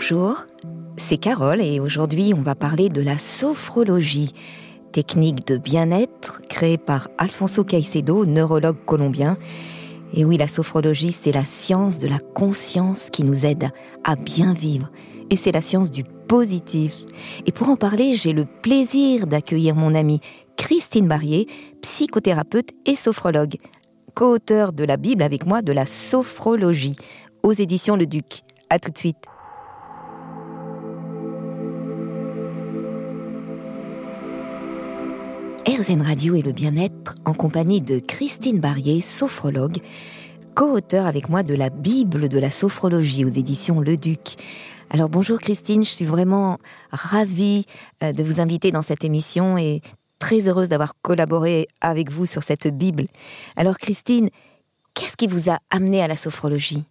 Bonjour, c'est Carole et aujourd'hui on va parler de la sophrologie, technique de bien-être créée par Alfonso Caicedo, neurologue colombien. Et oui, la sophrologie, c'est la science de la conscience qui nous aide à bien vivre. Et c'est la science du positif. Et pour en parler, j'ai le plaisir d'accueillir mon amie Christine Barrier, psychothérapeute et sophrologue, co-auteur de la Bible avec moi de la sophrologie aux éditions Le Duc. À tout de suite. RZN Radio et le bien-être en compagnie de Christine Barrier, sophrologue, co-auteur avec moi de la Bible de la sophrologie aux éditions Le Duc. Alors bonjour Christine, je suis vraiment ravie euh, de vous inviter dans cette émission et très heureuse d'avoir collaboré avec vous sur cette Bible. Alors Christine, qu'est-ce qui vous a amené à la sophrologie?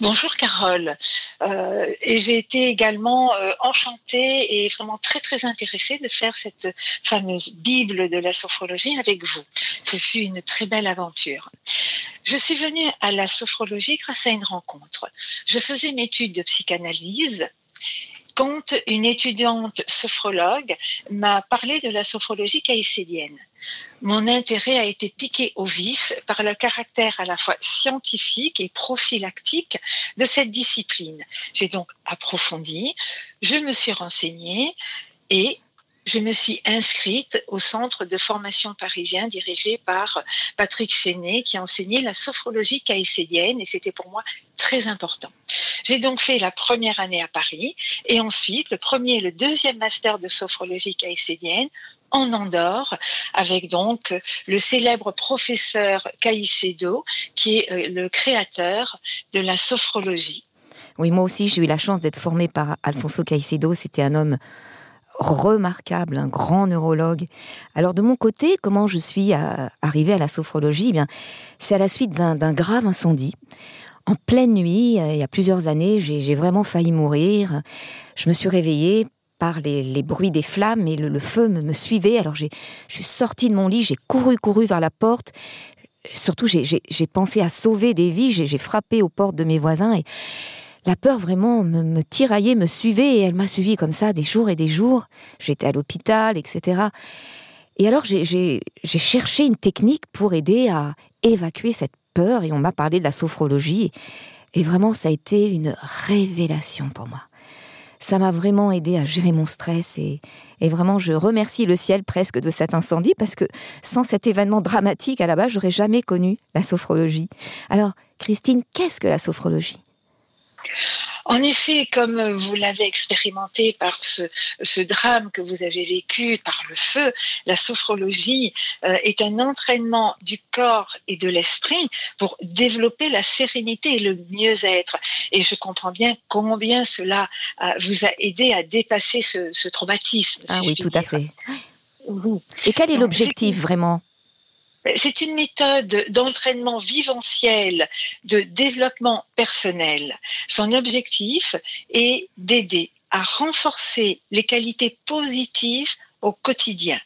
Bonjour Carole. Euh, et j'ai été également euh, enchantée et vraiment très très intéressée de faire cette fameuse Bible de la sophrologie avec vous. Ce fut une très belle aventure. Je suis venue à la sophrologie grâce à une rencontre. Je faisais une étude de psychanalyse quand une étudiante sophrologue m'a parlé de la sophrologie caïcédienne. Mon intérêt a été piqué au vif par le caractère à la fois scientifique et prophylactique de cette discipline. J'ai donc approfondi, je me suis renseignée et je me suis inscrite au centre de formation parisien dirigé par Patrick Chenet qui enseignait la sophrologie caïcédienne et c'était pour moi très important. J'ai donc fait la première année à Paris et ensuite le premier et le deuxième master de sophrologie caïcédienne en Andorre, avec donc le célèbre professeur Caicedo, qui est euh, le créateur de la sophrologie. Oui, moi aussi, j'ai eu la chance d'être formée par Alfonso Caicedo. C'était un homme remarquable, un grand neurologue. Alors de mon côté, comment je suis arrivée à la sophrologie? Eh bien, C'est à la suite d'un grave incendie. En pleine nuit, euh, il y a plusieurs années, j'ai vraiment failli mourir. Je me suis réveillée par les, bruits des flammes et le, feu me, suivait. Alors je suis sortie de mon lit, j'ai couru, couru vers la porte. Surtout, j'ai pensé à sauver des vies. J'ai frappé aux portes de mes voisins et la peur vraiment me, tiraillait, me suivait et elle m'a suivi comme ça des jours et des jours. J'étais à l'hôpital, etc. Et alors j'ai cherché une technique pour aider à évacuer cette peur et on m'a parlé de la sophrologie et vraiment ça a été une révélation pour moi. Ça m'a vraiment aidé à gérer mon stress et, et vraiment je remercie le ciel presque de cet incendie parce que sans cet événement dramatique à la base, j'aurais jamais connu la sophrologie. Alors, Christine, qu'est-ce que la sophrologie? En effet, comme vous l'avez expérimenté par ce, drame que vous avez vécu, par le feu, la sophrologie euh, est un entraînement du corps et de l'esprit pour développer la sérénité et le mieux-être. Et je comprends bien combien cela euh, vous a aidé à dépasser ce, traumatisme. Ah oui, tout à fait. Et quel est l'objectif vraiment? C'est une méthode d'entraînement viventiel, de développement personnel. Son objectif est d'aider à renforcer les qualités positives au quotidien.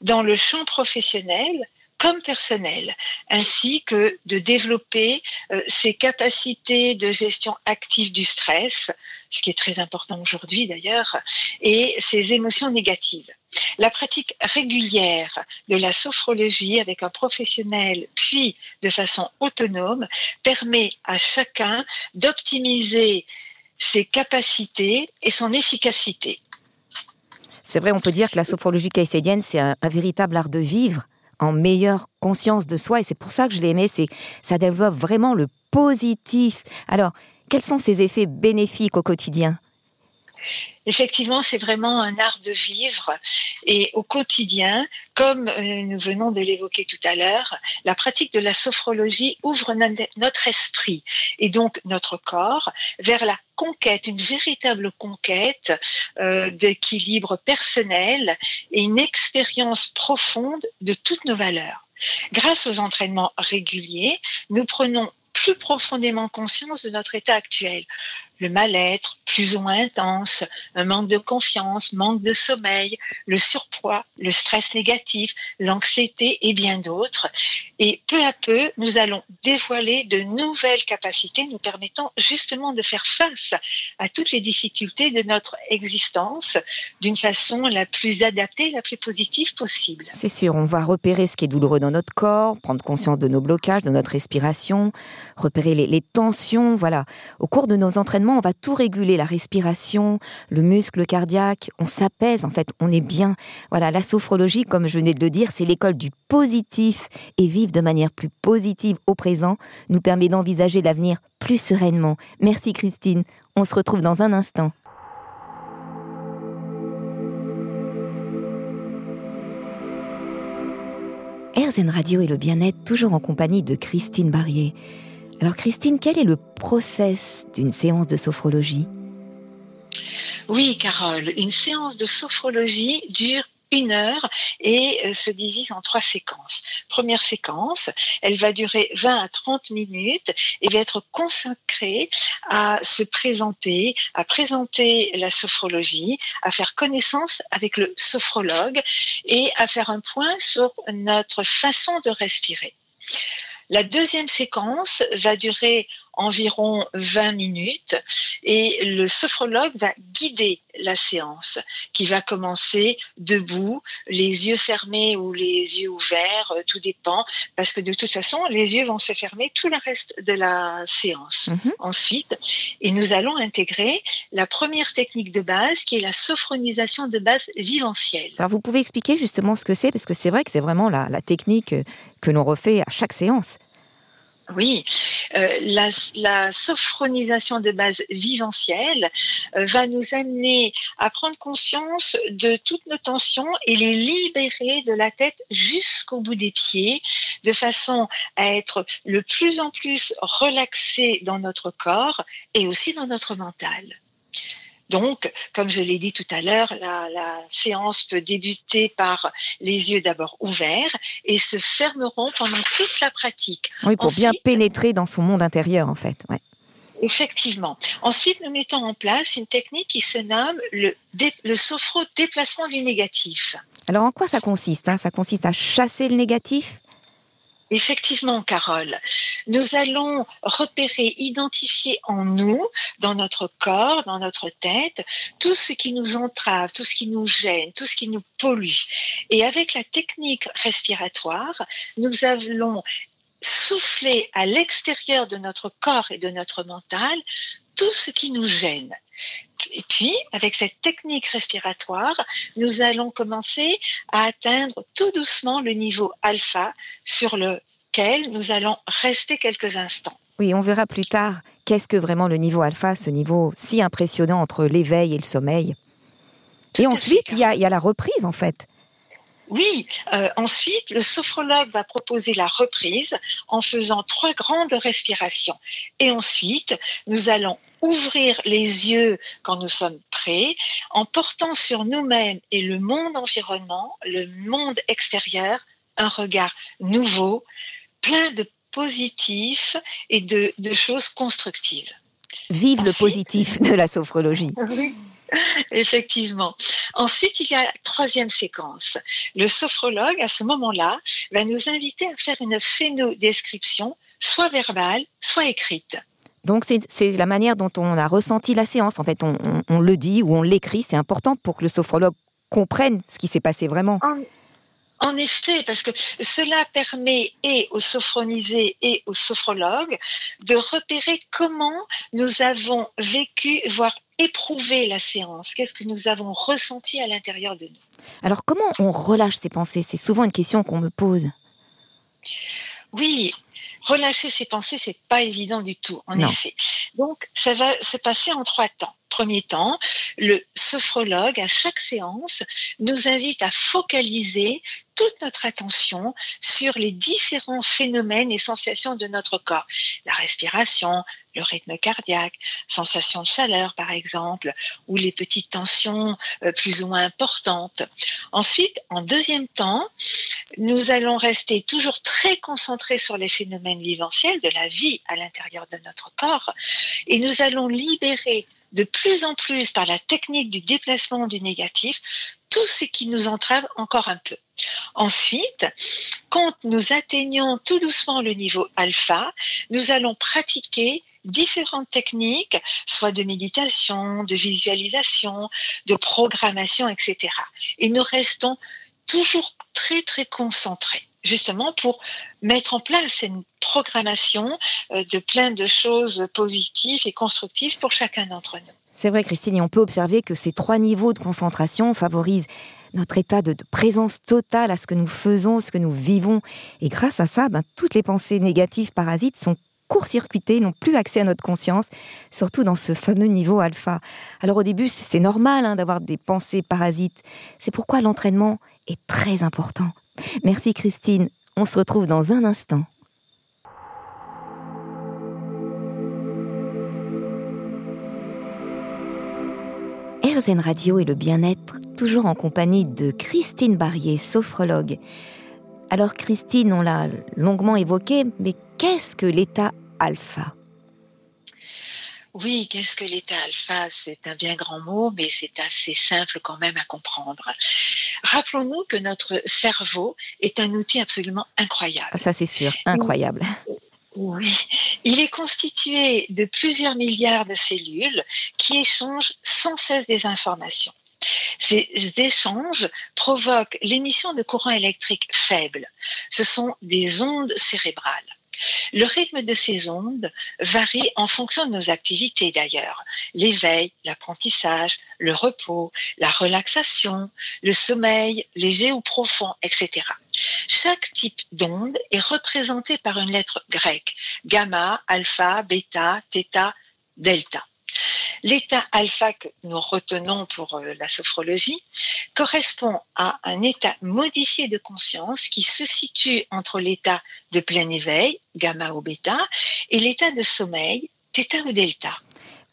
Dans le champ professionnel, comme personnel, ainsi que de développer euh, ses capacités de gestion active du stress, ce qui est très important aujourd'hui d'ailleurs, et ses émotions négatives. La pratique régulière de la sophrologie avec un professionnel, puis de façon autonome, permet à chacun d'optimiser ses capacités et son efficacité. C'est vrai, on peut dire que la sophrologie caïcédienne, c'est un véritable art de vivre en meilleure conscience de soi. Et c'est pour ça que je l'ai aimé, c'est ça développe vraiment le positif. Alors, quels sont ces effets bénéfiques au quotidien? Effectivement, c'est vraiment un art de vivre et au quotidien, comme euh, nous venons de l'évoquer tout à l'heure, la pratique de la sophrologie ouvre notre esprit et donc notre corps vers la conquête, une véritable conquête euh, d'équilibre personnel et une expérience profonde de toutes nos valeurs. Grâce aux entraînements réguliers, nous prenons plus profondément conscience de notre état actuel. Le mal-être plus ou moins intense, un manque de confiance, manque de sommeil, le surpoids, le stress négatif, l'anxiété et bien d'autres. Et peu à peu, nous allons dévoiler de nouvelles capacités nous permettant justement de faire face à toutes les difficultés de notre existence d'une façon la plus adaptée, la plus positive possible. C'est sûr, on va repérer ce qui est douloureux dans notre corps, prendre conscience de nos blocages, de notre respiration, repérer les, les tensions, voilà. Au cours de nos entraînements, on va tout réguler, la respiration, le muscle cardiaque, on s'apaise, en fait, on est bien. Voilà, la sophrologie, comme je venais de le dire, c'est l'école du positif et vivre de manière plus positive au présent nous permet d'envisager l'avenir plus sereinement. Merci Christine, on se retrouve dans un instant. RZN Radio et le bien-être, toujours en compagnie de Christine Barrier. Alors Christine, quel est le process d'une séance de sophrologie? Oui, Carole, une séance de sophrologie dure une heure et euh, se divise en trois séquences. Première séquence, elle va durer 20 à 30 minutes et va être consacrée à se présenter, à présenter la sophrologie, à faire connaissance avec le sophrologue et à faire un point sur notre façon de respirer. La deuxième séquence va durer environ 20 minutes et le sophrologue va guider la séance qui va commencer debout, les yeux fermés ou les yeux ouverts, euh, tout dépend, parce que de toute façon, les yeux vont se fermer tout le reste de la séance. Mhm. Ensuite, et nous allons intégrer la première technique de base qui est la sophronisation de base viventielle. Alors vous pouvez expliquer justement ce que c'est, parce que c'est vrai que c'est vraiment la, la technique que l'on refait à chaque séance. Oui, euh, la, sophronisation de base viventielle euh, va nous amener à prendre conscience de toutes nos tensions et les libérer de la tête jusqu'au bout des pieds, de façon à être le plus en plus relaxé dans notre corps et aussi dans notre mental. Donc, comme je l'ai dit tout à l'heure, la, la, séance peut débuter par les yeux d'abord ouverts et se fermeront pendant toute la pratique. Oui, pour bien pénétrer dans son monde intérieur, en fait. Ouais. Effectivement. Ensuite, nous mettons en place une technique qui se nomme le, le sophro-déplacement du négatif. Alors, en quoi ça consiste hein? Ça consiste à chasser le négatif? Effectivement, Carole, nous allons repérer, identifier en nous, dans notre corps, dans notre tête, tout ce qui nous entrave, tout ce qui nous gêne, tout ce qui nous pollue. Et avec la technique respiratoire, nous allons souffler à l'extérieur de notre corps et de notre mental tout ce qui nous gêne. Et puis, avec cette technique respiratoire, nous allons commencer à atteindre tout doucement le niveau alpha sur lequel nous allons rester quelques instants. Oui, on verra plus tard qu'est-ce que vraiment le niveau alpha, ce niveau si impressionnant entre l'éveil et le sommeil. et ensuite, il y, a, il y a la reprise en fait. Oui, euh, ensuite, le sophrologue va proposer la reprise en faisant trois grandes respirations. Et ensuite, nous allons ouvrir les yeux quand nous sommes prêts, en portant sur nous-mêmes et le monde environnement, le monde extérieur, un regard nouveau, plein de positifs et de, de choses constructives. Vive Ensuite, le positif de la sophrologie. Oui. Effectivement. Ensuite, il y a la troisième séquence. Le sophrologue, à ce moment-là, va nous inviter à faire une phénodescription, soit verbale, soit écrite. Donc c'est la manière dont on a ressenti la séance. En fait, on, on, on le dit ou on l'écrit. C'est important pour que le sophrologue comprenne ce qui s'est passé vraiment. En, en, effet, parce que cela permet et aux sophronisés et aux sophrologues de repérer comment nous avons vécu, voire éprouvé la séance. Qu'est-ce que nous avons ressenti à l'intérieur de nous? Alors comment on relâche ses pensées? C'est souvent une question qu'on me pose. Oui, relâcher ses pensées, c'est pas évident du tout, en non. effet. Donc, ça va se passer en trois temps. premier temps, le sophrologue, à chaque séance, nous invite à focaliser toute notre attention sur les différents phénomènes et sensations de notre corps. La respiration, le rythme cardiaque, sensation de chaleur par exemple, ou les petites tensions euh, plus ou moins importantes. Ensuite, en deuxième temps, nous allons rester toujours très concentrés sur les phénomènes viventiels de la vie à l'intérieur de notre corps et nous allons libérer de plus en plus par la technique du déplacement du négatif tout ce qui nous entrave encore un peu. Ensuite, quand nous atteignons tout doucement le niveau alpha, nous allons pratiquer différentes techniques, soit de méditation, de visualisation, de programmation, etc. Et nous restons toujours très très concentrés justement pour mettre en place une programmation euh, de plein de choses positives et constructives pour chacun d'entre nous. C'est vrai, Christine, et on peut observer que ces trois niveaux de concentration favorisent notre état de, présence totale à ce que nous faisons, ce que nous vivons. Et grâce à ça, ben, toutes les pensées négatives parasites sont court-circuitées, n'ont plus accès à notre conscience, surtout dans ce fameux niveau alpha. Alors au début, c'est normal hein, d'avoir des pensées parasites. C'est pourquoi l'entraînement est très important. Merci Christine. On se retrouve dans un instant. RZN Radio et le bien-être, toujours en compagnie de Christine Barrier, sophrologue. Alors Christine, on l'a longuement évoqué, mais qu'est-ce que l'état alpha? Oui, qu'est-ce que l'état alpha? C'est un bien grand mot, mais c'est assez simple quand même à comprendre. Rappelons-nous que notre cerveau est un outil absolument incroyable. Ça, c'est sûr, incroyable. Oui. Il est constitué de plusieurs milliards de cellules qui échangent sans cesse des informations. Ces échanges provoquent l'émission de courants électriques faibles. Ce sont des ondes cérébrales. Le rythme de ces ondes varie en fonction de nos activités d'ailleurs. L'éveil, l'apprentissage, le repos, la relaxation, le sommeil, léger ou profond, etc. Chaque type d'onde est représenté par une lettre grecque, gamma, alpha, bêta, θ, delta. L'état alpha que nous retenons pour euh, la sophrologie correspond à un état modifié de conscience qui se situe entre l'état de plein éveil, gamma ou bêta, et l'état de sommeil, θ ou delta.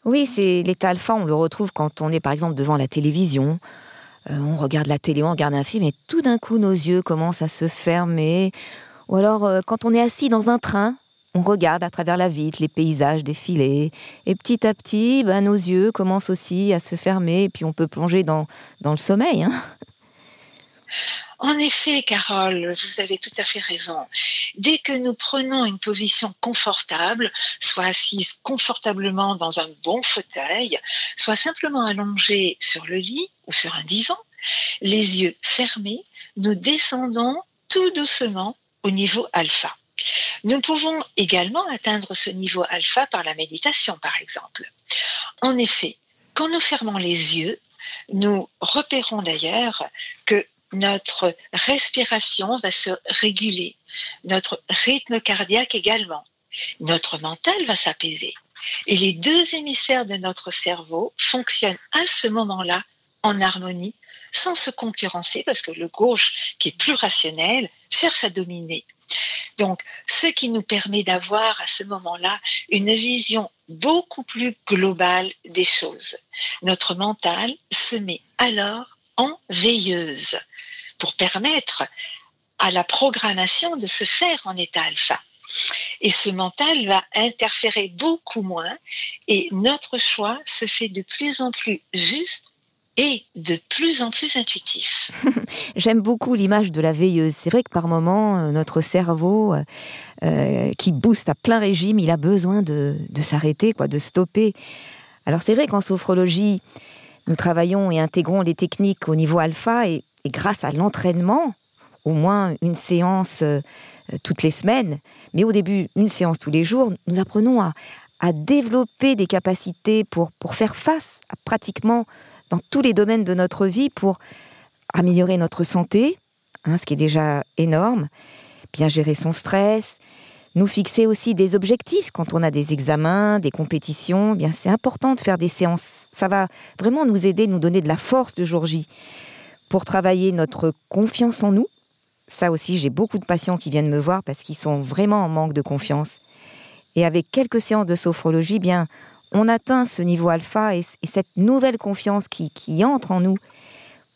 Oui, c'est l'état alpha, on le retrouve quand on est par exemple devant la télévision, euh, on regarde la télé, on regarde un film et tout d'un coup nos yeux commencent à se fermer. Ou alors euh, quand on est assis dans un train, on regarde à travers la vitre les paysages défiler. Et petit à petit, ben, nos yeux commencent aussi à se fermer. Et puis on peut plonger dans, dans le sommeil. Hein. En effet, Carole, vous avez tout à fait raison. Dès que nous prenons une position confortable, soit assise confortablement dans un bon fauteuil, soit simplement allongée sur le lit ou sur un divan, les yeux fermés, nous descendons tout doucement au niveau alpha. Nous pouvons également atteindre ce niveau alpha par la méditation, par exemple. En effet, quand nous fermons les yeux, nous repérons d'ailleurs que notre respiration va se réguler, notre rythme cardiaque également, notre mental va s'apaiser. Et les deux hémisphères de notre cerveau fonctionnent à ce moment-là en harmonie, sans se concurrencer, parce que le gauche, qui est plus rationnel, cherche à dominer. Donc, ce qui nous permet d'avoir à ce moment-là une vision beaucoup plus globale des choses. Notre mental se met alors en veilleuse pour permettre à la programmation de se faire en état alpha. Et ce mental va interférer beaucoup moins et notre choix se fait de plus en plus juste et de plus en plus intuitif. J'aime beaucoup l'image de la veilleuse. C'est vrai que par moments, euh, notre cerveau, euh, euh, qui booste à plein régime, il a besoin de, s'arrêter, quoi, de stopper. Alors c'est vrai qu'en sophrologie, nous travaillons et intégrons les techniques au niveau alpha et, grâce à l'entraînement, au moins une séance toutes les semaines, mais au début une séance tous les jours, nous apprenons à, à développer des capacités pour, pour faire face à pratiquement dans tous les domaines de notre vie pour améliorer notre santé, hein, ce qui est déjà énorme, bien gérer son stress, nous fixer aussi des objectifs quand on a des examens, des compétitions. Eh bien, c'est important de faire des séances. Ça va vraiment nous aider, nous donner de la force de jour J pour travailler notre confiance en nous. Ça aussi, j'ai beaucoup de patients qui viennent me voir parce qu'ils sont vraiment en manque de confiance. Et avec quelques séances de sophrologie, eh bien, on atteint ce niveau alpha et, cette nouvelle confiance qui, entre en nous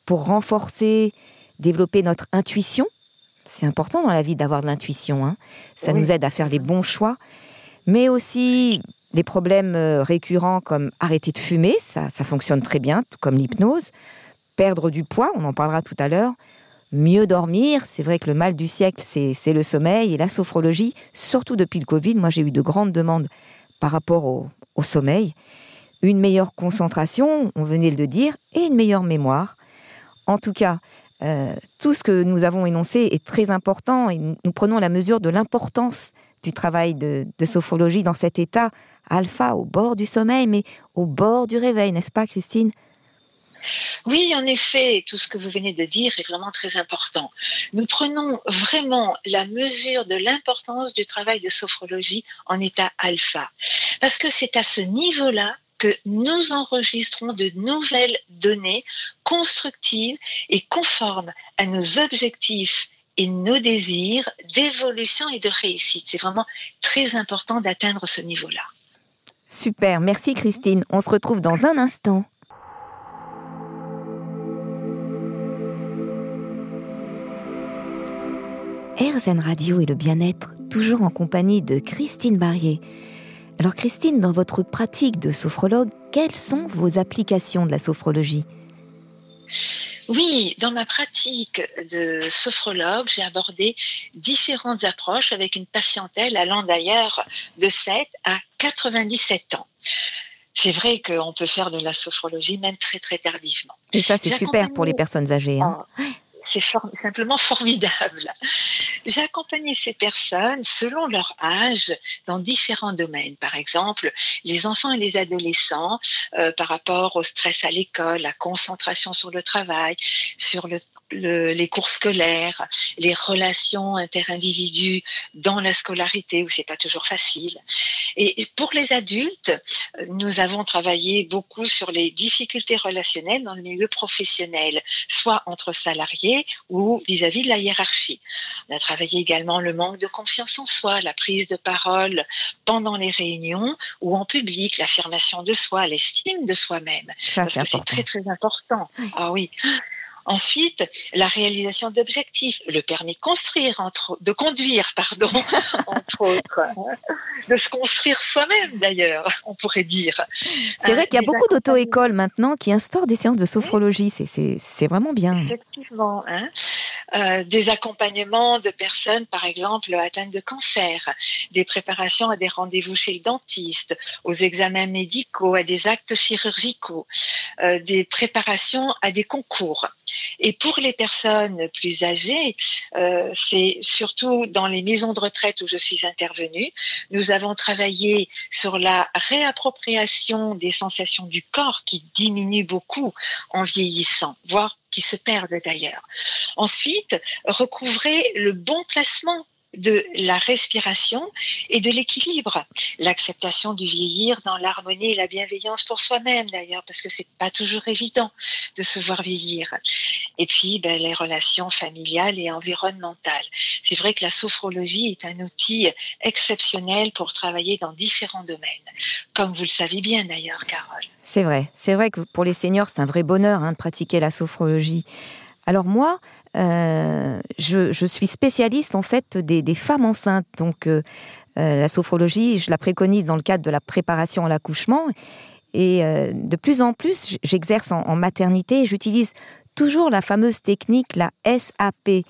pour renforcer, développer notre intuition. C'est important dans la vie d'avoir de l'intuition. Hein. Ça nous aide à faire les bons choix. Mais aussi des problèmes euh, récurrents comme arrêter de fumer, ça, ça fonctionne très bien, tout comme l'hypnose. Perdre du poids, on en parlera tout à l'heure. Mieux dormir, c'est vrai que le mal du siècle, c'est le sommeil et la sophrologie, surtout depuis le Covid. Moi, j'ai eu de grandes demandes par rapport au, au sommeil, une meilleure concentration, on venait de le dire, et une meilleure mémoire. En tout cas, euh, tout ce que nous avons énoncé est très important et nous, prenons la mesure de l'importance du travail de, de, sophrologie dans cet état alpha au bord du sommeil, mais au bord du réveil, n'est-ce pas, Christine? Oui, en effet, tout ce que vous venez de dire est vraiment très important. Nous prenons vraiment la mesure de l'importance du travail de sophrologie en état alpha, parce que c'est à ce niveau-là que nous enregistrons de nouvelles données constructives et conformes à nos objectifs et nos désirs d'évolution et de réussite. C'est vraiment très important d'atteindre ce niveau-là. Super, merci Christine. On se retrouve dans un instant. RZN Radio et le bien-être, toujours en compagnie de Christine Barrier. Alors Christine, dans votre pratique de sophrologue, quelles sont vos applications de la sophrologie? Oui, dans ma pratique de sophrologue, j'ai abordé différentes approches avec une patientèle allant d'ailleurs de 7 à 97 ans. C'est vrai qu'on peut faire de la sophrologie même très très tardivement. Et ça, c'est super pour les personnes âgées. Hein c'est simplement formidable. J'ai accompagné ces personnes selon leur âge dans différents domaines. Par exemple, les enfants et les adolescents euh, par rapport au stress à l'école, la concentration sur le travail, sur le, les cours scolaires, les relations interindividus dans la scolarité où c'est pas toujours facile. Et pour les adultes, nous avons travaillé beaucoup sur les difficultés relationnelles dans le milieu professionnel, soit entre salariés ou vis-à-vis de la hiérarchie. On a travaillé également le manque de confiance en soi, la prise de parole pendant les réunions ou en public, l'affirmation de soi, l'estime de soi-même. Ça, c'est très très important. Ah oui. Ensuite, la réalisation d'objectifs, le permis de construire, entre, de conduire, pardon, entre autres, de se construire soi-même d'ailleurs, on pourrait dire. C'est vrai qu'il y a beaucoup d'auto-écoles maintenant qui instaurent des séances de sophrologie, c'est vraiment bien. Effectivement, hein. euh, des accompagnements de personnes, par exemple, atteintes de cancer, des préparations à des rendez-vous chez le dentiste, aux examens médicaux, à des actes chirurgicaux, euh, des préparations à des concours. Et pour les personnes plus âgées, euh, c'est surtout dans les maisons de retraite où je suis intervenue. Nous avons travaillé sur la réappropriation des sensations du corps qui diminuent beaucoup en vieillissant, voire qui se perdent d'ailleurs. Ensuite, recouvrer le bon placement de la respiration et de l'équilibre. L'acceptation du vieillir dans l'harmonie et la bienveillance pour soi-même d'ailleurs, parce que c'est pas toujours évident de se voir vieillir. Et puis ben, les relations familiales et environnementales. C'est vrai que la sophrologie est un outil exceptionnel pour travailler dans différents domaines, comme vous le savez bien d'ailleurs, Carole. C'est vrai, c'est vrai que pour les seniors, c'est un vrai bonheur hein, de pratiquer la sophrologie. Alors moi, euh, je, suis spécialiste en fait des, femmes enceintes. Donc euh, euh, la sophrologie, je la préconise dans le cadre de la préparation à l'accouchement. Et de plus en plus, j'exerce en, maternité et j'utilise toujours la fameuse technique, la SAP.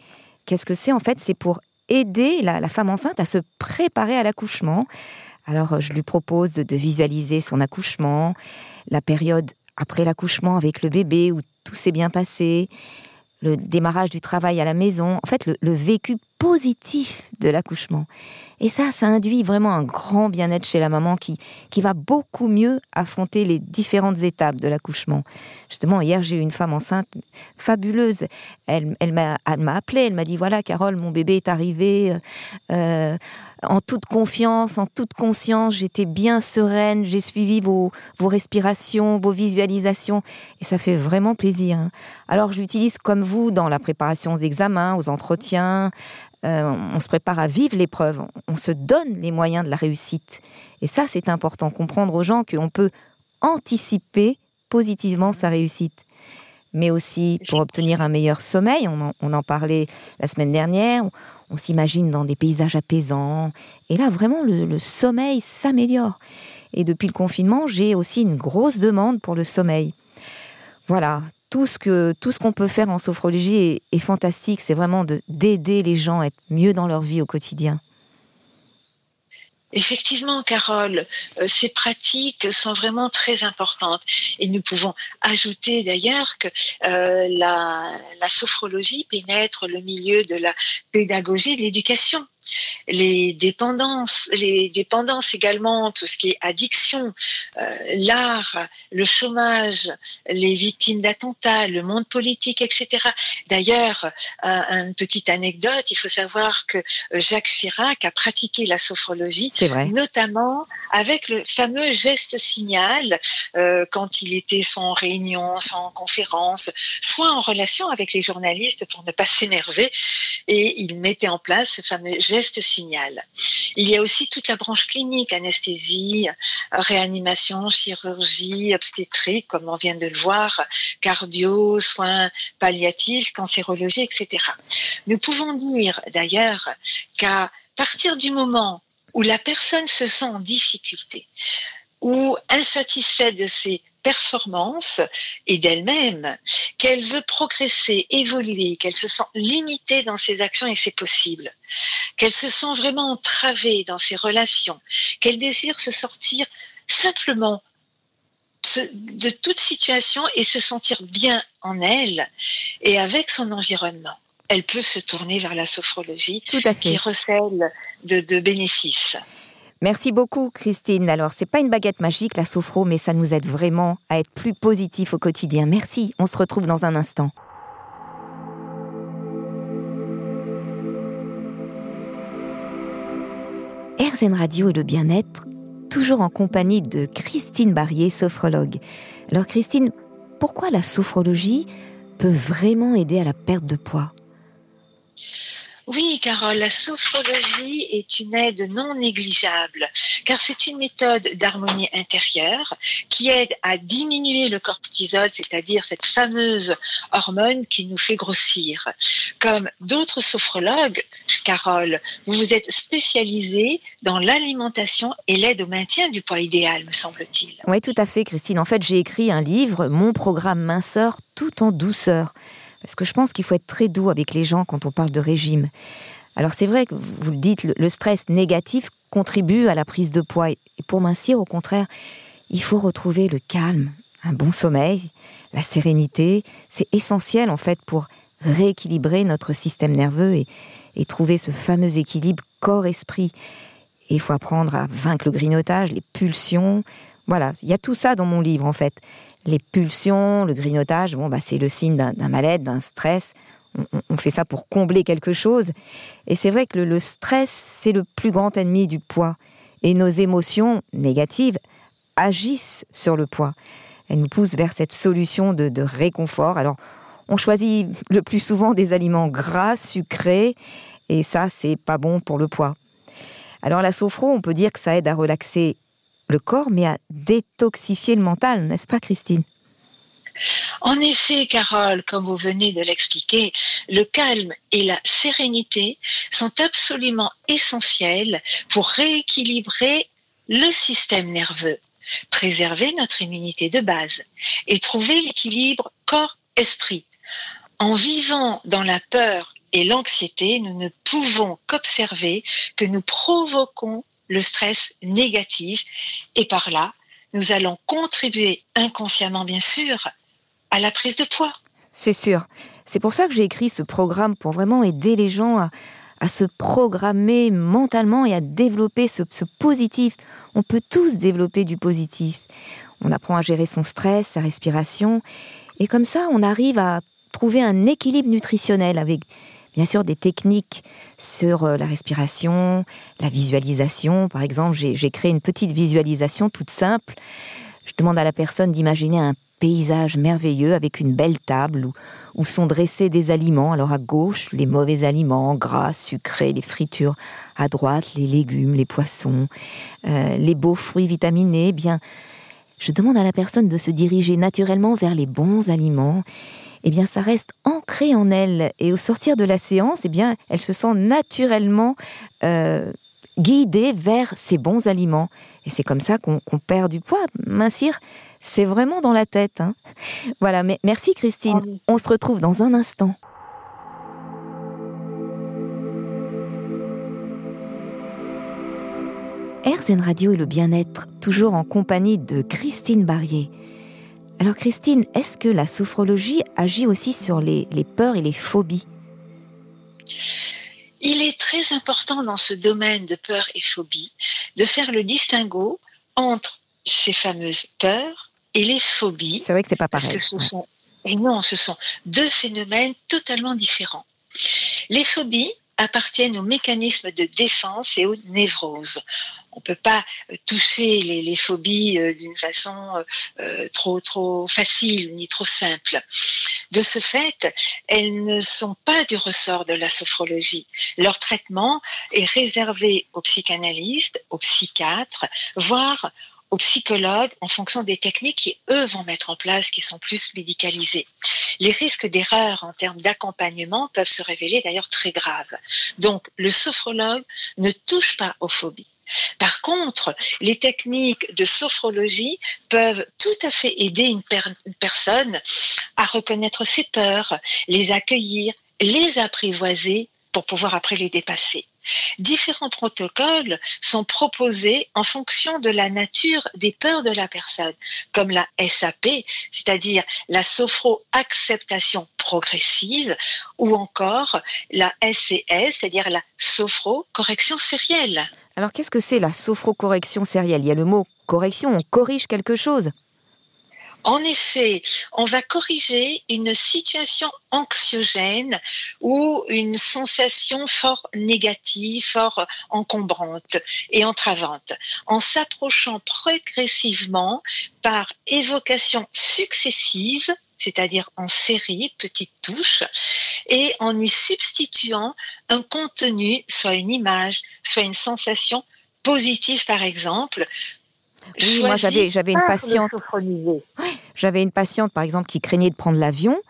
Qu'est-ce que c'est en fait? C'est pour aider la, femme enceinte à se préparer à l'accouchement. Alors je lui propose de visualiser son accouchement, la période après l'accouchement avec le bébé où tout s'est bien passé, le démarrage du travail à la maison, en fait, le, vécu positif de l'accouchement. Et ça, ça induit vraiment un grand bien-être chez la maman qui, qui va beaucoup mieux affronter les différentes étapes de l'accouchement. Justement, hier, j'ai eu une femme enceinte fabuleuse. Elle, elle m'a appelé, elle m'a dit, voilà, Carole, mon bébé est arrivé. Euh, en toute confiance, en toute conscience, j'étais bien sereine, j'ai suivi vos, vos respirations, vos visualisations, et ça fait vraiment plaisir. Hein. Alors je l'utilise comme vous dans la préparation aux examens, aux entretiens, euh, on se prépare à vivre l'épreuve, on se donne les moyens de la réussite. Et ça, c'est important, comprendre aux gens qu'on peut anticiper positivement sa réussite. Mais aussi pour obtenir un meilleur sommeil, on en, parlait la semaine dernière, on, s'imagine dans des paysages apaisants. Et là, vraiment, le sommeil s'améliore. Et depuis le confinement, j'ai aussi une grosse demande pour le sommeil. Voilà, tout ce qu'on peut faire en sophrologie est, fantastique. C'est vraiment d'aider les gens à être mieux dans leur vie au quotidien. Effectivement, Carole, euh, ces pratiques sont vraiment très importantes. Et nous pouvons ajouter d'ailleurs que euh, la, la, sophrologie pénètre le milieu de la pédagogie de l'éducation les dépendances, les dépendances également, tout ce qui est addiction, euh, l'art, le chômage, les victimes d'attentats, le monde politique, etc. D'ailleurs, une petite anecdote, il faut savoir que Jacques Chirac a pratiqué la sophrologie, notamment avec le fameux geste signal euh, quand il était soit en réunion, soit en conférence, soit en relation avec les journalistes pour ne pas s'énerver, et il mettait en place ce fameux geste signal. Il y a aussi toute la branche clinique, anesthésie, réanimation, chirurgie, obstétrique, comme on vient de le voir, cardio, soins palliatifs, cancérologie, etc. Nous pouvons dire d'ailleurs qu'à partir du moment où la personne se sent en difficulté ou insatisfaite de ses performance et d'elle-même, qu'elle veut progresser, évoluer, qu'elle se sent limitée dans ses actions et c'est possible, qu'elle se sent vraiment entravée dans ses relations, qu'elle désire se sortir simplement de toute situation et se sentir bien en elle et avec son environnement. Elle peut se tourner vers la sophrologie qui recèle de, de bénéfices. Merci beaucoup, Christine. Alors, c'est pas une baguette magique, la sophro, mais ça nous aide vraiment à être plus positif au quotidien. Merci. On se retrouve dans un instant. RZN Radio et le bien-être, toujours en compagnie de Christine Barrier, sophrologue. Alors, Christine, pourquoi la sophrologie peut vraiment aider à la perte de poids? Oui, Carole, la sophrologie est une aide non négligeable, car c'est une méthode d'harmonie intérieure qui aide à diminuer le cortisol, c'est-à-dire cette fameuse hormone qui nous fait grossir. Comme d'autres sophrologues, Carole, vous vous êtes spécialisée dans l'alimentation et l'aide au maintien du poids idéal, me semble-t-il. Oui, tout à fait, Christine. En fait, j'ai écrit un livre, Mon programme minceur, tout en douceur. Parce que je pense qu'il faut être très doux avec les gens quand on parle de régime. Alors c'est vrai que vous le dites, le stress négatif contribue à la prise de poids. Et pour mincir, au contraire, il faut retrouver le calme, un bon sommeil, la sérénité. C'est essentiel en fait pour rééquilibrer notre système nerveux et, trouver ce fameux équilibre corps-esprit. Et il faut apprendre à vaincre le grignotage, les pulsions. Voilà, il y a tout ça dans mon livre en fait les pulsions, le grignotage, bon, bah, c'est le signe d'un mal-être, d'un stress. On, fait ça pour combler quelque chose. Et c'est vrai que le, stress, c'est le plus grand ennemi du poids. Et nos émotions négatives agissent sur le poids. Elles nous poussent vers cette solution de, réconfort. Alors, on choisit le plus souvent des aliments gras, sucrés, et ça, c'est pas bon pour le poids. Alors, la sophro, on peut dire que ça aide à relaxer le corps, mais à détoxifier le mental, n'est-ce pas Christine? En effet, Carole, comme vous venez de l'expliquer, le calme et la sérénité sont absolument essentiels pour rééquilibrer le système nerveux, préserver notre immunité de base et trouver l'équilibre corps-esprit. En vivant dans la peur et l'anxiété, nous ne pouvons qu'observer que nous provoquons le stress négatif et par là, nous allons contribuer inconsciemment, bien sûr, à la prise de poids. C'est sûr. C'est pour ça que j'ai écrit ce programme pour vraiment aider les gens à se programmer mentalement et à développer ce, positif. On peut tous développer du positif. On apprend à gérer son stress, sa respiration, et comme ça, on arrive à trouver un équilibre nutritionnel avec bien sûr des techniques sur euh, la respiration, la visualisation. Par exemple, j'ai créé une petite visualisation toute simple. Je demande à la personne d'imaginer un paysage merveilleux avec une belle table où, sont dressés des aliments. Alors à gauche, les mauvais aliments, gras, sucrés, les fritures. À droite, les légumes, les poissons, euh, les beaux fruits vitaminés. Eh bien, je demande à la personne de se diriger naturellement vers les bons aliments eh bien, ça reste ancré en elle. Et au sortir de la séance, eh bien, elle se sent naturellement euh, guidée vers ces bons aliments. Et c'est comme ça qu'on perd du poids. Mincir, c'est vraiment dans la tête. Hein. Voilà, mais merci Christine. On se retrouve dans un instant. RZN Radio et le bien-être, toujours en compagnie de Christine Barrier. Alors Christine, est-ce que la sophrologie agit aussi sur les, peurs et les phobies? Il est très important dans ce domaine de peur et phobie de faire le distinguo entre ces fameuses peurs et les phobies. C'est vrai que c'est pas pareil. et non, ce sont deux phénomènes totalement différents. Les phobies appartiennent aux mécanismes de défense et aux névroses on peut pas euh, toucher les, phobies euh, d'une façon euh, trop trop facile ni trop simple. De ce fait, elles ne sont pas du ressort de la sophrologie. Leur traitement est réservé aux psychanalystes, aux psychiatres, voire aux psychologues en fonction des techniques qui, eux, vont mettre en place, qui sont plus médicalisées. Les risques d'erreur en termes d'accompagnement peuvent se révéler d'ailleurs très graves. Donc, le sophrologue ne touche pas aux phobies. Par contre, les techniques de sophrologie peuvent tout à fait aider une, personne à reconnaître ses peurs, les accueillir, les apprivoiser pour pouvoir après les dépasser. Différents protocoles sont proposés en fonction de la nature des peurs de la personne, comme la SAP, c'est-à-dire la sophro-acceptation progressive, ou encore la SCS, c'est-à-dire la sophro-correction sérielle. Alors qu'est-ce que c'est la sophro-correction sérielle Il y a le mot correction, on corrige quelque chose. En effet, on va corriger une situation anxiogène ou une sensation fort négative, fort encombrante et entravante, en s'approchant progressivement par évocation successive c'est-à-dire en série, petite touche, et en y substituant un contenu, soit une image, soit une sensation positive par exemple, oui, moi j'avais j'avais une patiente. j'avais une patiente par exemple qui craignait de prendre l'avion.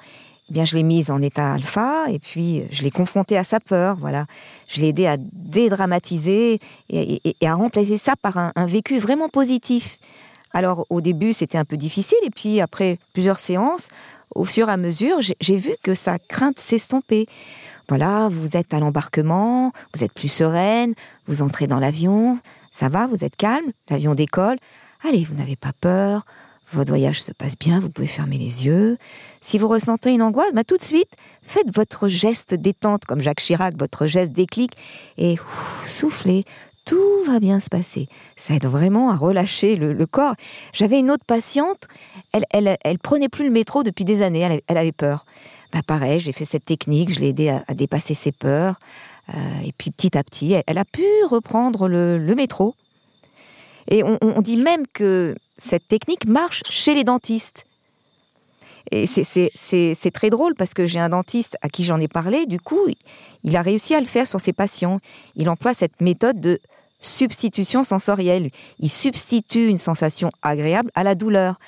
Eh bien, je l'ai mise en état alpha et puis je l'ai confrontée à sa peur. Voilà, je l'ai aidée à dédramatiser et, à remplacer ça par un, vécu vraiment positif. Alors au début c'était un peu difficile et puis après plusieurs séances, au fur et à mesure, j'ai vu que sa crainte s'estompait. Voilà, vous êtes à l'embarquement, vous êtes plus sereine, vous entrez dans l'avion, ça va, vous êtes calme, l'avion décolle. Allez, vous n'avez pas peur, votre voyage se passe bien, vous pouvez fermer les yeux. Si vous ressentez une angoisse, bah, tout de suite, faites votre geste détente, comme Jacques Chirac, votre geste déclic, et soufflez. Tout va bien se passer. Ça aide vraiment à relâcher le, corps. J'avais une autre patiente, elle, elle, prenait plus le métro depuis des années, elle, avait peur. Bah pareil, j'ai fait cette technique, je l'ai aidée à, dépasser ses peurs, euh, et puis petit à petit, elle, a pu reprendre le, métro. Et on, dit même que cette technique marche chez les dentistes. Et c'est très drôle parce que j'ai un dentiste à qui j'en ai parlé, du coup, il a réussi à le faire sur ses patients. Il emploie cette méthode de substitution sensorielle. Il substitue une sensation agréable à la douleur.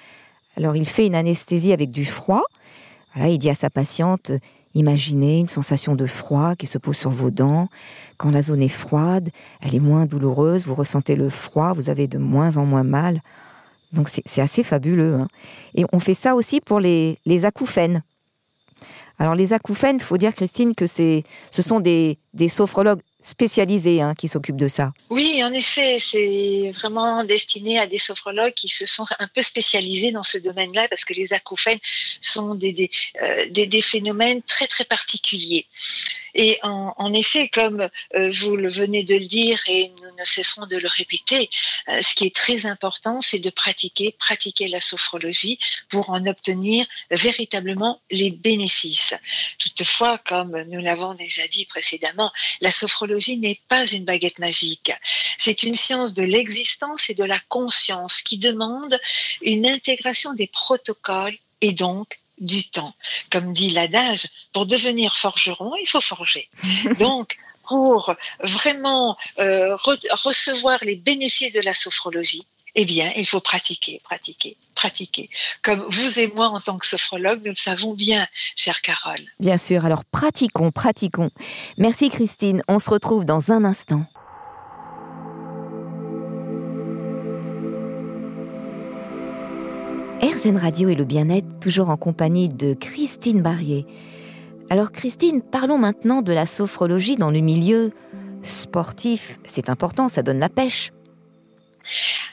Alors il fait une anesthésie avec du froid. Voilà, il dit à sa patiente, Imaginez une sensation de froid qui se pose sur vos dents. Quand la zone est froide, elle est moins douloureuse, vous ressentez le froid, vous avez de moins en moins mal. Donc c'est assez fabuleux. Hein. Et on fait ça aussi pour les, acouphènes. Alors les acouphènes, il faut dire Christine que ce sont des, des sophrologues spécialisés hein, qui s'occupent de ça. Oui, en effet, c'est vraiment destiné à des sophrologues qui se sont un peu spécialisés dans ce domaine-là parce que les acouphènes sont des, des, euh, phénomènes très très particuliers. Et en, en effet, comme euh, vous le venez de le dire et nous ne cesserons de le répéter, euh, ce qui est très important, c'est de pratiquer, pratiquer la sophrologie pour en obtenir véritablement les bénéfices. Toutefois, comme nous l'avons déjà dit précédemment, la sophrologie n'est pas une baguette magique. C'est une science de l'existence et de la conscience qui demande une intégration des protocoles et donc du temps. Comme dit l'adage, pour devenir forgeron, il faut forger. Donc, pour vraiment euh, re- recevoir les bénéfices de la sophrologie, eh bien, il faut pratiquer, pratiquer, pratiquer. Comme vous et moi, en tant que sophrologue, nous le savons bien, chère Carole. Bien sûr, alors pratiquons, pratiquons. Merci Christine, on se retrouve dans un instant. RZN Radio et le bien-être, toujours en compagnie de Christine Barrier. Alors Christine, parlons maintenant de la sophrologie dans le milieu sportif. C'est important, ça donne la pêche.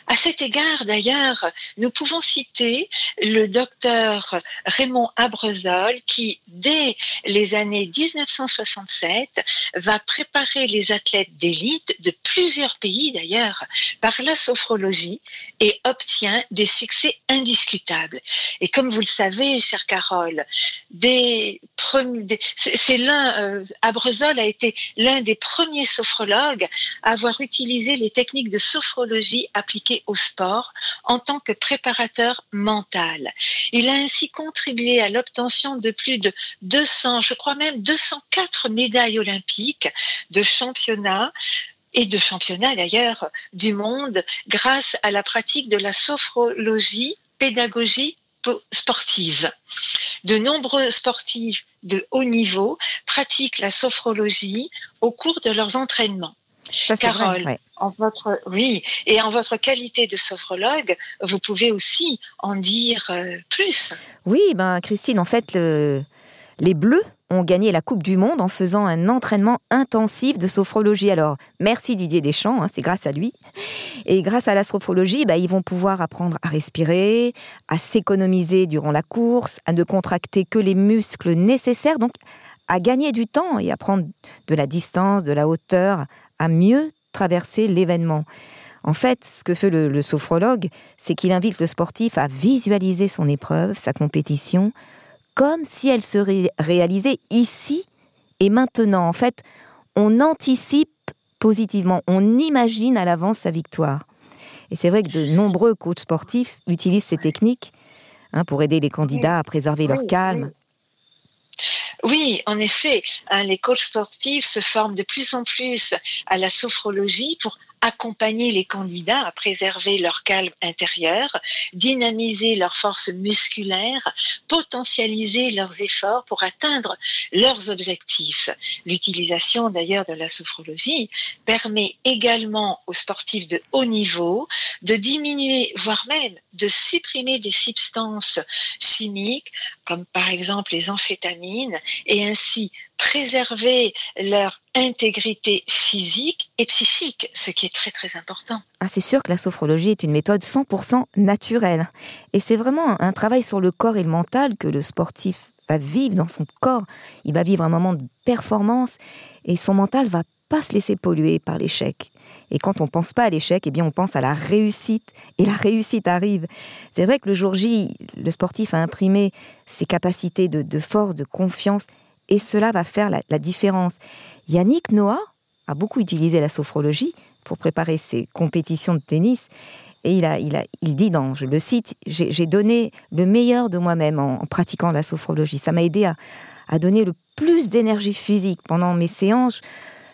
À cet égard, d'ailleurs, nous pouvons citer le docteur Raymond Abrezol qui, dès les années 1967, va préparer les athlètes d'élite de plusieurs pays, d'ailleurs, par la sophrologie et obtient des succès indiscutables. Et comme vous le savez, chère Carole, des c'est l'un, euh, Abrezol a été l'un des premiers sophrologues à avoir utilisé les techniques de sophrologie appliquées au sport en tant que préparateur mental. Il a ainsi contribué à l'obtention de plus de 200, je crois même 204 médailles olympiques de championnats et de championnats d'ailleurs du monde grâce à la pratique de la sophrologie pédagogie po- sportive. De nombreux sportifs de haut niveau pratiquent la sophrologie au cours de leurs entraînements. Ça, c'est vrai, Carole, ouais. en votre oui et en votre qualité de sophrologue, vous pouvez aussi en dire euh, plus. Oui, ben Christine, en fait, le- les Bleus ont gagné la Coupe du Monde en faisant un entraînement intensif de sophrologie. Alors, merci Didier Deschamps, hein, c'est grâce à lui. Et grâce à la sophrologie, ben, ils vont pouvoir apprendre à respirer, à s'économiser durant la course, à ne contracter que les muscles nécessaires, donc à gagner du temps et à prendre de la distance, de la hauteur, à mieux traverser l'événement. En fait, ce que fait le, le sophrologue, c'est qu'il invite le sportif à visualiser son épreuve, sa compétition, comme si elle serait réalisée ici et maintenant. En fait, on anticipe positivement, on imagine à l'avance sa victoire. Et c'est vrai que de nombreux coachs sportifs utilisent ces techniques hein, pour aider les candidats à préserver leur calme. Oui, en effet, hein, les coachs sportifs se forment de plus en plus à la sophrologie pour accompagner les candidats à préserver leur calme intérieur, dynamiser leurs forces musculaires, potentialiser leurs efforts pour atteindre leurs objectifs. L'utilisation d'ailleurs de la sophrologie permet également aux sportifs de haut niveau de diminuer, voire même de supprimer des substances chimiques comme par exemple les amphétamines et ainsi préserver leur intégrité physique et psychique, ce qui est très très important. Ah, c'est sûr que la sophrologie est une méthode 100% naturelle. Et c'est vraiment un travail sur le corps et le mental que le sportif va vivre dans son corps. Il va vivre un moment de performance et son mental va pas se laisser polluer par l'échec. Et quand on pense pas à l'échec, eh bien on pense à la réussite. Et la réussite arrive. C'est vrai que le jour J, le sportif a imprimé ses capacités de, de force, de confiance, et cela va faire la, la différence. Yannick Noah a beaucoup utilisé la sophrologie pour préparer ses compétitions de tennis. Et il, a, il, a, il dit, dans, je le cite, j'ai donné le meilleur de moi-même en, en, pratiquant la sophrologie. Ça m'a aidé à, à, donner le plus d'énergie physique pendant mes séances.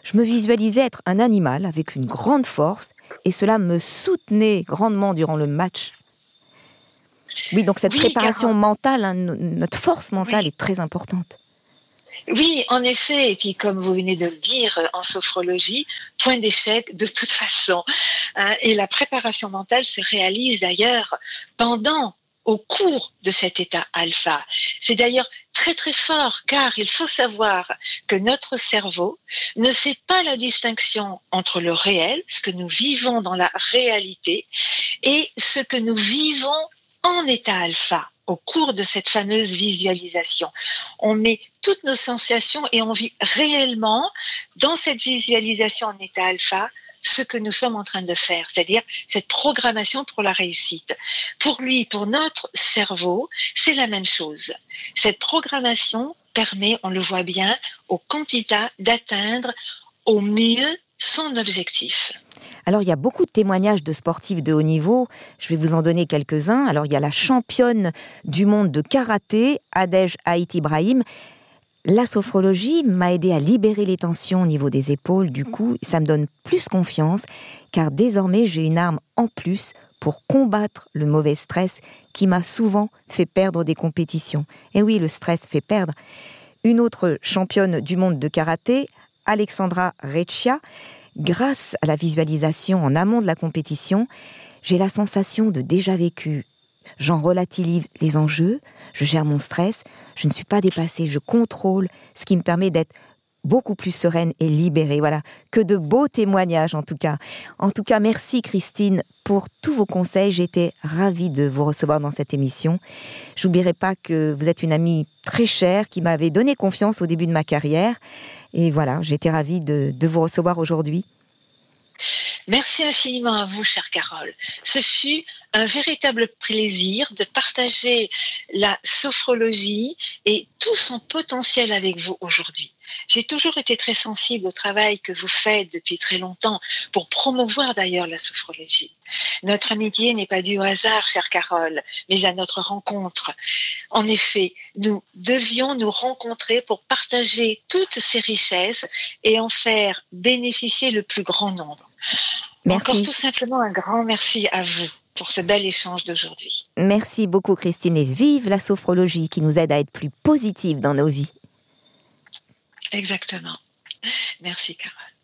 Je me visualisais être un animal avec une grande force et cela me soutenait grandement durant le match. Oui, donc cette oui, préparation car... mentale, hein, notre force mentale oui. est très importante. Oui, en effet, et puis comme vous venez de le dire, en sophrologie, point d'échec de toute façon. Hein, et la préparation mentale se réalise d'ailleurs pendant au cours de cet état alpha. C'est d'ailleurs très très fort car il faut savoir que notre cerveau ne fait pas la distinction entre le réel, ce que nous vivons dans la réalité, et ce que nous vivons en état alpha au cours de cette fameuse visualisation. On met toutes nos sensations et on vit réellement dans cette visualisation en état alpha ce que nous sommes en train de faire, c'est-à-dire cette programmation pour la réussite. Pour lui, pour notre cerveau, c'est la même chose. Cette programmation permet, on le voit bien, au candidat d'atteindre au mieux son objectif. Alors il y a beaucoup de témoignages de sportifs de haut niveau, je vais vous en donner quelques-uns. Alors il y a la championne du monde de karaté, Adej Haït Ibrahim. La sophrologie m'a aidé à libérer les tensions au niveau des épaules, du coup, ça me donne plus confiance, car désormais j'ai une arme en plus pour combattre le mauvais stress qui m'a souvent fait perdre des compétitions. Et oui, le stress fait perdre. Une autre championne du monde de karaté, Alexandra Reccia, grâce à la visualisation en amont de la compétition, j'ai la sensation de déjà vécu J'en relativise les enjeux, je gère mon stress, je ne suis pas dépassée, je contrôle, ce qui me permet d'être beaucoup plus sereine et libérée. Voilà, que de beaux témoignages en tout cas. En tout cas, merci Christine pour tous vos conseils. J'étais ravie de vous recevoir dans cette émission. J'oublierai pas que vous êtes une amie très chère qui m'avait donné confiance au début de ma carrière. Et voilà, j'étais ravie de, vous recevoir aujourd'hui. Merci infiniment à vous, chère Carole. Ce fut un véritable plaisir de partager la sophrologie et tout son potentiel avec vous aujourd'hui. J'ai toujours été très sensible au travail que vous faites depuis très longtemps pour promouvoir d'ailleurs la sophrologie. Notre amitié n'est pas due au hasard, chère Carole, mais à notre rencontre. En effet, nous devions nous rencontrer pour partager toutes ces richesses et en faire bénéficier le plus grand nombre. Merci. Encore tout simplement un grand merci à vous pour ce bel échange d'aujourd'hui. Merci beaucoup Christine et vive la sophrologie qui nous aide à être plus positive dans nos vies. Exactement. Merci Carole.